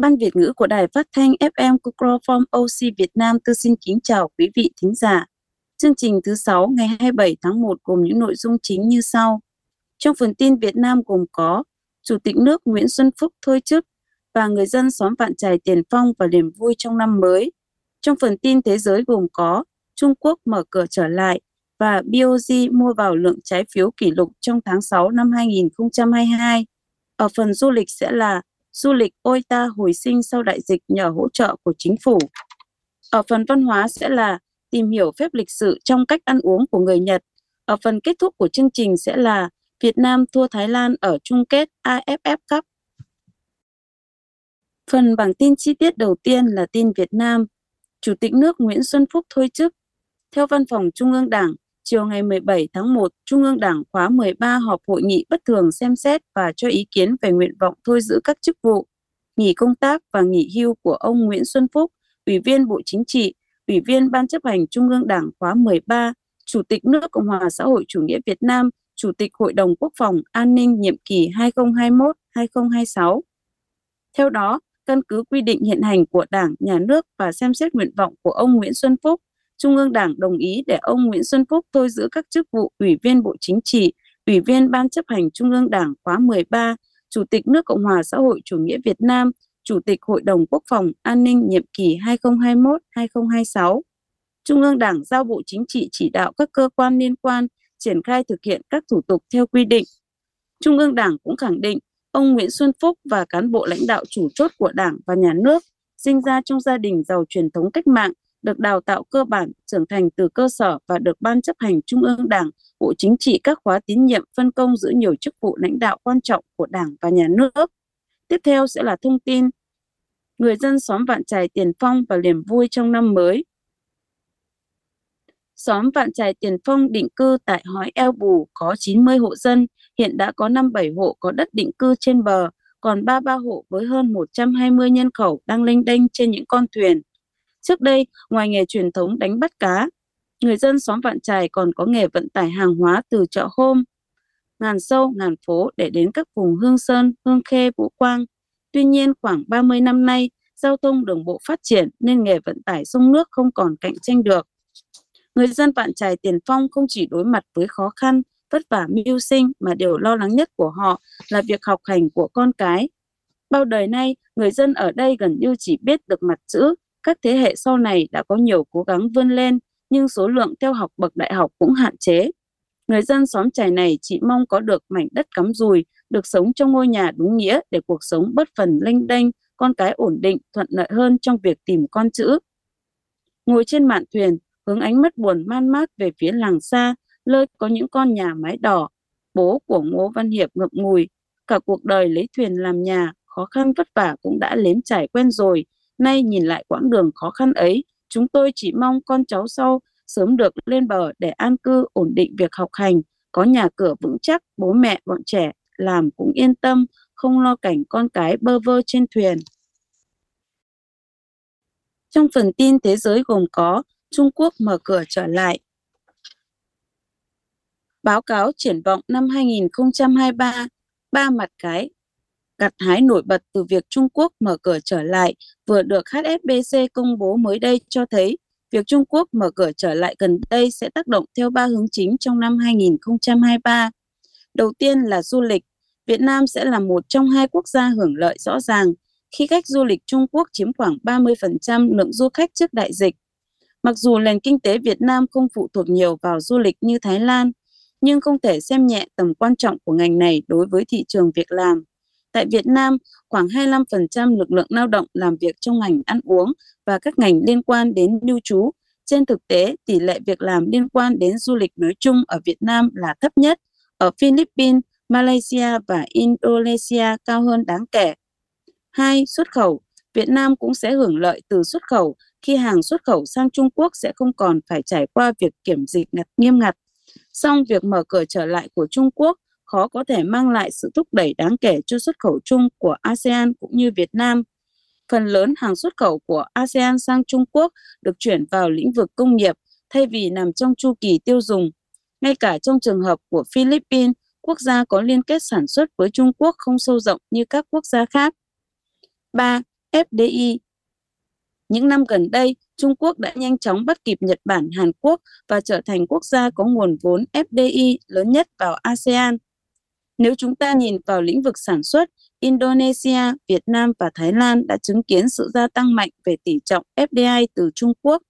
Ban Việt ngữ của Đài Phát thanh FM Cucroform OC Việt Nam tư xin kính chào quý vị thính giả. Chương trình thứ 6 ngày 27 tháng 1 gồm những nội dung chính như sau. Trong phần tin Việt Nam gồm có, Chủ tịch nước Nguyễn Xuân Phúc thôi chức và người dân xóm Vạn Trài tiền phong và niềm vui trong năm mới. Trong phần tin thế giới gồm có, Trung Quốc mở cửa trở lại và BOJ mua vào lượng trái phiếu kỷ lục trong tháng 6 năm 2022. Ở phần du lịch sẽ là du lịch Oita hồi sinh sau đại dịch nhờ hỗ trợ của chính phủ. Ở phần văn hóa sẽ là tìm hiểu phép lịch sự trong cách ăn uống của người Nhật. Ở phần kết thúc của chương trình sẽ là Việt Nam thua Thái Lan ở chung kết AFF Cup. Phần bảng tin chi tiết đầu tiên là tin Việt Nam. Chủ tịch nước Nguyễn Xuân Phúc thôi chức. Theo Văn phòng Trung ương Đảng, chiều ngày 17 tháng 1, Trung ương Đảng khóa 13 họp hội nghị bất thường xem xét và cho ý kiến về nguyện vọng thôi giữ các chức vụ, nghỉ công tác và nghỉ hưu của ông Nguyễn Xuân Phúc, Ủy viên Bộ Chính trị, Ủy viên Ban chấp hành Trung ương Đảng khóa 13, Chủ tịch nước Cộng hòa xã hội chủ nghĩa Việt Nam, Chủ tịch Hội đồng Quốc phòng An ninh nhiệm kỳ 2021-2026. Theo đó, căn cứ quy định hiện hành của Đảng, Nhà nước và xem xét nguyện vọng của ông Nguyễn Xuân Phúc, Trung ương Đảng đồng ý để ông Nguyễn Xuân Phúc thôi giữ các chức vụ Ủy viên Bộ Chính trị, Ủy viên Ban chấp hành Trung ương Đảng khóa 13, Chủ tịch nước Cộng hòa xã hội chủ nghĩa Việt Nam, Chủ tịch Hội đồng Quốc phòng An ninh nhiệm kỳ 2021-2026. Trung ương Đảng giao Bộ Chính trị chỉ đạo các cơ quan liên quan triển khai thực hiện các thủ tục theo quy định. Trung ương Đảng cũng khẳng định ông Nguyễn Xuân Phúc và cán bộ lãnh đạo chủ chốt của Đảng và Nhà nước sinh ra trong gia đình giàu truyền thống cách mạng, được đào tạo cơ bản, trưởng thành từ cơ sở và được Ban chấp hành Trung ương Đảng, Bộ Chính trị các khóa tín nhiệm phân công giữ nhiều chức vụ lãnh đạo quan trọng của Đảng và Nhà nước. Tiếp theo sẽ là thông tin người dân xóm Vạn Trài Tiền Phong và niềm vui trong năm mới. Xóm Vạn Trài Tiền Phong định cư tại Hói Eo Bù có 90 hộ dân, hiện đã có 57 hộ có đất định cư trên bờ, còn 33 hộ với hơn 120 nhân khẩu đang lênh đênh trên những con thuyền. Trước đây, ngoài nghề truyền thống đánh bắt cá, người dân xóm Vạn Trài còn có nghề vận tải hàng hóa từ chợ hôm, ngàn sâu, ngàn phố để đến các vùng Hương Sơn, Hương Khê, Vũ Quang. Tuy nhiên, khoảng 30 năm nay, giao thông đường bộ phát triển nên nghề vận tải sông nước không còn cạnh tranh được. Người dân Vạn Trài Tiền Phong không chỉ đối mặt với khó khăn, vất vả mưu sinh mà điều lo lắng nhất của họ là việc học hành của con cái. Bao đời nay, người dân ở đây gần như chỉ biết được mặt chữ, các thế hệ sau này đã có nhiều cố gắng vươn lên, nhưng số lượng theo học bậc đại học cũng hạn chế. Người dân xóm trài này chỉ mong có được mảnh đất cắm rùi, được sống trong ngôi nhà đúng nghĩa để cuộc sống bất phần lênh đênh, con cái ổn định, thuận lợi hơn trong việc tìm con chữ. Ngồi trên mạn thuyền, hướng ánh mắt buồn man mác về phía làng xa, nơi có những con nhà mái đỏ. Bố của Ngô Văn Hiệp ngậm ngùi, cả cuộc đời lấy thuyền làm nhà, khó khăn vất vả cũng đã lếm trải quen rồi. Nay nhìn lại quãng đường khó khăn ấy, chúng tôi chỉ mong con cháu sau sớm được lên bờ để an cư ổn định việc học hành, có nhà cửa vững chắc, bố mẹ bọn trẻ làm cũng yên tâm, không lo cảnh con cái bơ vơ trên thuyền. Trong phần tin thế giới gồm có Trung Quốc mở cửa trở lại. Báo cáo triển vọng năm 2023, ba mặt cái gặt hái nổi bật từ việc Trung Quốc mở cửa trở lại vừa được HSBC công bố mới đây cho thấy việc Trung Quốc mở cửa trở lại gần đây sẽ tác động theo ba hướng chính trong năm 2023. Đầu tiên là du lịch. Việt Nam sẽ là một trong hai quốc gia hưởng lợi rõ ràng khi khách du lịch Trung Quốc chiếm khoảng 30% lượng du khách trước đại dịch. Mặc dù nền kinh tế Việt Nam không phụ thuộc nhiều vào du lịch như Thái Lan, nhưng không thể xem nhẹ tầm quan trọng của ngành này đối với thị trường việc làm. Tại Việt Nam, khoảng 25% lực lượng lao động làm việc trong ngành ăn uống và các ngành liên quan đến lưu trú. Trên thực tế, tỷ lệ việc làm liên quan đến du lịch nói chung ở Việt Nam là thấp nhất. Ở Philippines, Malaysia và Indonesia cao hơn đáng kể. Hai, xuất khẩu. Việt Nam cũng sẽ hưởng lợi từ xuất khẩu khi hàng xuất khẩu sang Trung Quốc sẽ không còn phải trải qua việc kiểm dịch ngặt nghiêm ngặt. Song việc mở cửa trở lại của Trung Quốc khó có thể mang lại sự thúc đẩy đáng kể cho xuất khẩu chung của ASEAN cũng như Việt Nam. Phần lớn hàng xuất khẩu của ASEAN sang Trung Quốc được chuyển vào lĩnh vực công nghiệp thay vì nằm trong chu kỳ tiêu dùng. Ngay cả trong trường hợp của Philippines, quốc gia có liên kết sản xuất với Trung Quốc không sâu rộng như các quốc gia khác. 3. FDI. Những năm gần đây, Trung Quốc đã nhanh chóng bắt kịp Nhật Bản, Hàn Quốc và trở thành quốc gia có nguồn vốn FDI lớn nhất vào ASEAN. Nếu chúng ta nhìn vào lĩnh vực sản xuất, Indonesia, Việt Nam và Thái Lan đã chứng kiến sự gia tăng mạnh về tỷ trọng FDI từ Trung Quốc.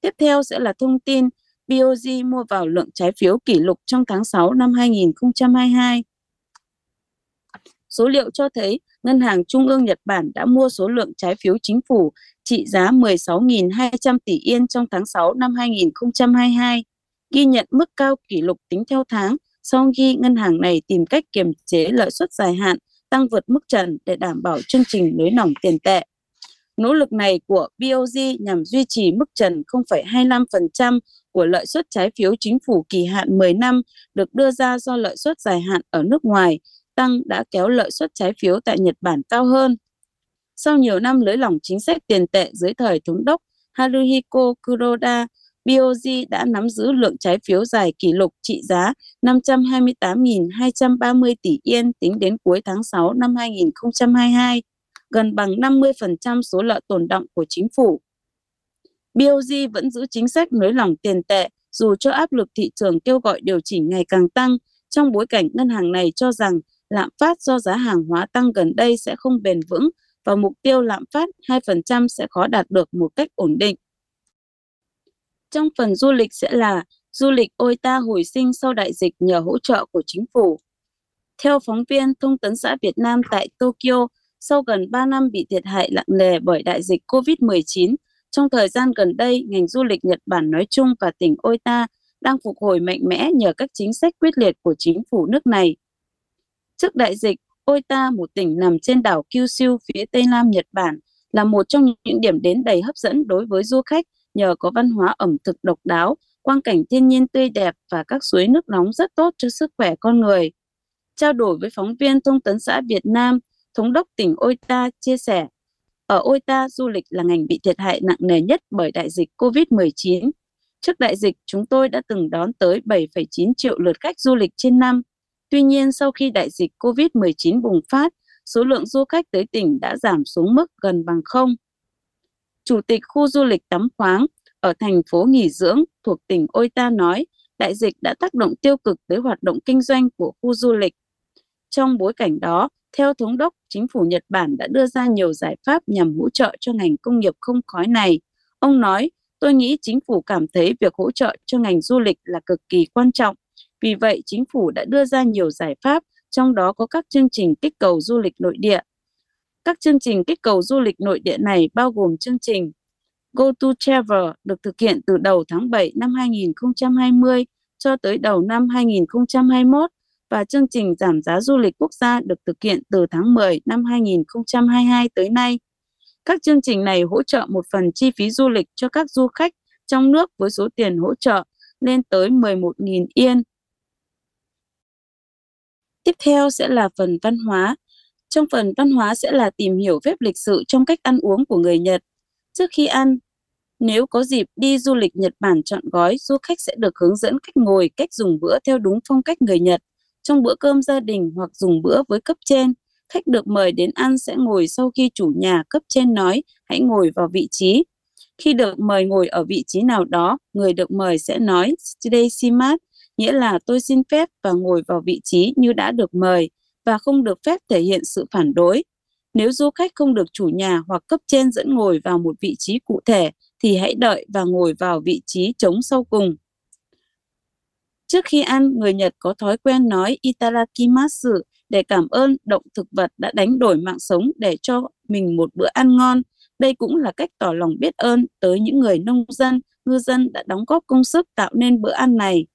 Tiếp theo sẽ là thông tin BOJ mua vào lượng trái phiếu kỷ lục trong tháng 6 năm 2022. Số liệu cho thấy Ngân hàng Trung ương Nhật Bản đã mua số lượng trái phiếu chính phủ trị giá 16.200 tỷ yên trong tháng 6 năm 2022, ghi nhận mức cao kỷ lục tính theo tháng sau khi ngân hàng này tìm cách kiềm chế lợi suất dài hạn tăng vượt mức trần để đảm bảo chương trình nới lỏng tiền tệ. Nỗ lực này của BOJ nhằm duy trì mức trần 0,25% của lợi suất trái phiếu chính phủ kỳ hạn 10 năm được đưa ra do lợi suất dài hạn ở nước ngoài tăng đã kéo lợi suất trái phiếu tại Nhật Bản cao hơn. Sau nhiều năm lưới lỏng chính sách tiền tệ dưới thời thống đốc Haruhiko Kuroda, BOJ đã nắm giữ lượng trái phiếu dài kỷ lục trị giá 528.230 tỷ yên tính đến cuối tháng 6 năm 2022, gần bằng 50% số nợ tồn động của chính phủ. BOJ vẫn giữ chính sách nới lỏng tiền tệ dù cho áp lực thị trường kêu gọi điều chỉnh ngày càng tăng, trong bối cảnh ngân hàng này cho rằng lạm phát do giá hàng hóa tăng gần đây sẽ không bền vững và mục tiêu lạm phát 2% sẽ khó đạt được một cách ổn định. Trong phần du lịch sẽ là du lịch Oita hồi sinh sau đại dịch nhờ hỗ trợ của chính phủ. Theo phóng viên Thông tấn xã Việt Nam tại Tokyo, sau gần 3 năm bị thiệt hại nặng nề bởi đại dịch COVID-19, trong thời gian gần đây, ngành du lịch Nhật Bản nói chung và tỉnh Oita đang phục hồi mạnh mẽ nhờ các chính sách quyết liệt của chính phủ nước này. Trước đại dịch, Oita, một tỉnh nằm trên đảo Kyushu phía tây nam Nhật Bản, là một trong những điểm đến đầy hấp dẫn đối với du khách nhờ có văn hóa ẩm thực độc đáo, quang cảnh thiên nhiên tươi đẹp và các suối nước nóng rất tốt cho sức khỏe con người. Trao đổi với phóng viên Thông tấn xã Việt Nam, Thống đốc tỉnh Oita chia sẻ, ở Oita, du lịch là ngành bị thiệt hại nặng nề nhất bởi đại dịch COVID-19. Trước đại dịch, chúng tôi đã từng đón tới 7,9 triệu lượt khách du lịch trên năm. Tuy nhiên, sau khi đại dịch COVID-19 bùng phát, số lượng du khách tới tỉnh đã giảm xuống mức gần bằng không. Chủ tịch khu du lịch tắm khoáng ở thành phố nghỉ dưỡng thuộc tỉnh Oita nói, đại dịch đã tác động tiêu cực tới hoạt động kinh doanh của khu du lịch. Trong bối cảnh đó, theo thống đốc, chính phủ Nhật Bản đã đưa ra nhiều giải pháp nhằm hỗ trợ cho ngành công nghiệp không khói này. Ông nói, tôi nghĩ chính phủ cảm thấy việc hỗ trợ cho ngành du lịch là cực kỳ quan trọng. Vì vậy, chính phủ đã đưa ra nhiều giải pháp, trong đó có các chương trình kích cầu du lịch nội địa. Các chương trình kích cầu du lịch nội địa này bao gồm chương trình Go to Travel được thực hiện từ đầu tháng 7 năm 2020 cho tới đầu năm 2021 và chương trình giảm giá du lịch quốc gia được thực hiện từ tháng 10 năm 2022 tới nay. Các chương trình này hỗ trợ một phần chi phí du lịch cho các du khách trong nước với số tiền hỗ trợ lên tới 11.000 yên. Tiếp theo sẽ là phần văn hóa. Trong phần văn hóa sẽ là tìm hiểu phép lịch sự trong cách ăn uống của người Nhật. Trước khi ăn, nếu có dịp đi du lịch Nhật Bản chọn gói, du khách sẽ được hướng dẫn cách ngồi, cách dùng bữa theo đúng phong cách người Nhật trong bữa cơm gia đình hoặc dùng bữa với cấp trên, khách được mời đến ăn sẽ ngồi sau khi chủ nhà cấp trên nói hãy ngồi vào vị trí. Khi được mời ngồi ở vị trí nào đó, người được mời sẽ nói Shitei nghĩa là tôi xin phép và ngồi vào vị trí như đã được mời và không được phép thể hiện sự phản đối. Nếu du khách không được chủ nhà hoặc cấp trên dẫn ngồi vào một vị trí cụ thể thì hãy đợi và ngồi vào vị trí trống sau cùng. Trước khi ăn, người Nhật có thói quen nói itadakimasu để cảm ơn động thực vật đã đánh đổi mạng sống để cho mình một bữa ăn ngon. Đây cũng là cách tỏ lòng biết ơn tới những người nông dân, ngư dân đã đóng góp công sức tạo nên bữa ăn này.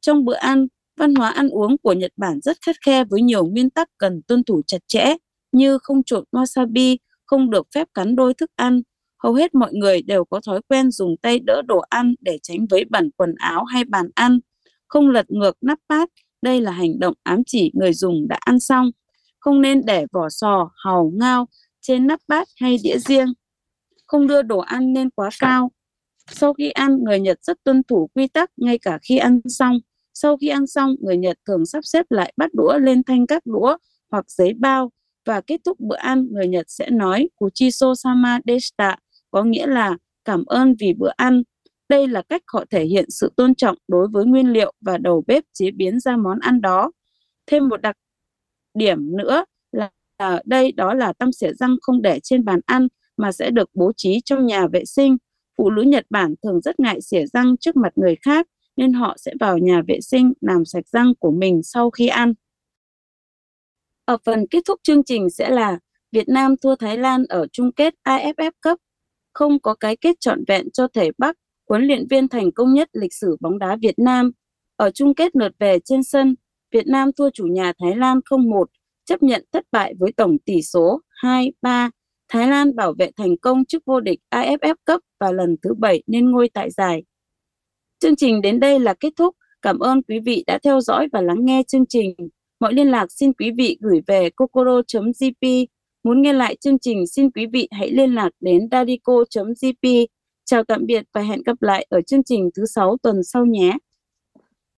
Trong bữa ăn, văn hóa ăn uống của Nhật Bản rất khắt khe với nhiều nguyên tắc cần tuân thủ chặt chẽ như không trộn wasabi, không được phép cắn đôi thức ăn. Hầu hết mọi người đều có thói quen dùng tay đỡ đồ ăn để tránh vấy bẩn quần áo hay bàn ăn không lật ngược nắp bát, đây là hành động ám chỉ người dùng đã ăn xong. Không nên để vỏ sò, hàu, ngao trên nắp bát hay đĩa riêng. Không đưa đồ ăn lên quá cao. Sau khi ăn, người Nhật rất tuân thủ quy tắc ngay cả khi ăn xong. Sau khi ăn xong, người Nhật thường sắp xếp lại bát đũa lên thanh các đũa hoặc giấy bao. và kết thúc bữa ăn, người Nhật sẽ nói Kuchiso sama deshita, có nghĩa là cảm ơn vì bữa ăn. Đây là cách họ thể hiện sự tôn trọng đối với nguyên liệu và đầu bếp chế biến ra món ăn đó. Thêm một đặc điểm nữa là ở đây đó là tăm xỉa răng không để trên bàn ăn mà sẽ được bố trí trong nhà vệ sinh. Phụ nữ Nhật Bản thường rất ngại xỉa răng trước mặt người khác nên họ sẽ vào nhà vệ sinh làm sạch răng của mình sau khi ăn. Ở phần kết thúc chương trình sẽ là Việt Nam thua Thái Lan ở chung kết AFF Cup. Không có cái kết trọn vẹn cho thể Bắc, huấn luyện viên thành công nhất lịch sử bóng đá Việt Nam. Ở chung kết lượt về trên sân, Việt Nam thua chủ nhà Thái Lan 0-1, chấp nhận thất bại với tổng tỷ số 2-3. Thái Lan bảo vệ thành công chức vô địch AFF Cup và lần thứ bảy lên ngôi tại giải. Chương trình đến đây là kết thúc. Cảm ơn quý vị đã theo dõi và lắng nghe chương trình. Mọi liên lạc xin quý vị gửi về kokoro.jp. Muốn nghe lại chương trình, xin quý vị hãy liên lạc đến dadico.jp. Chào tạm biệt và hẹn gặp lại ở chương trình thứ sáu tuần sau nhé.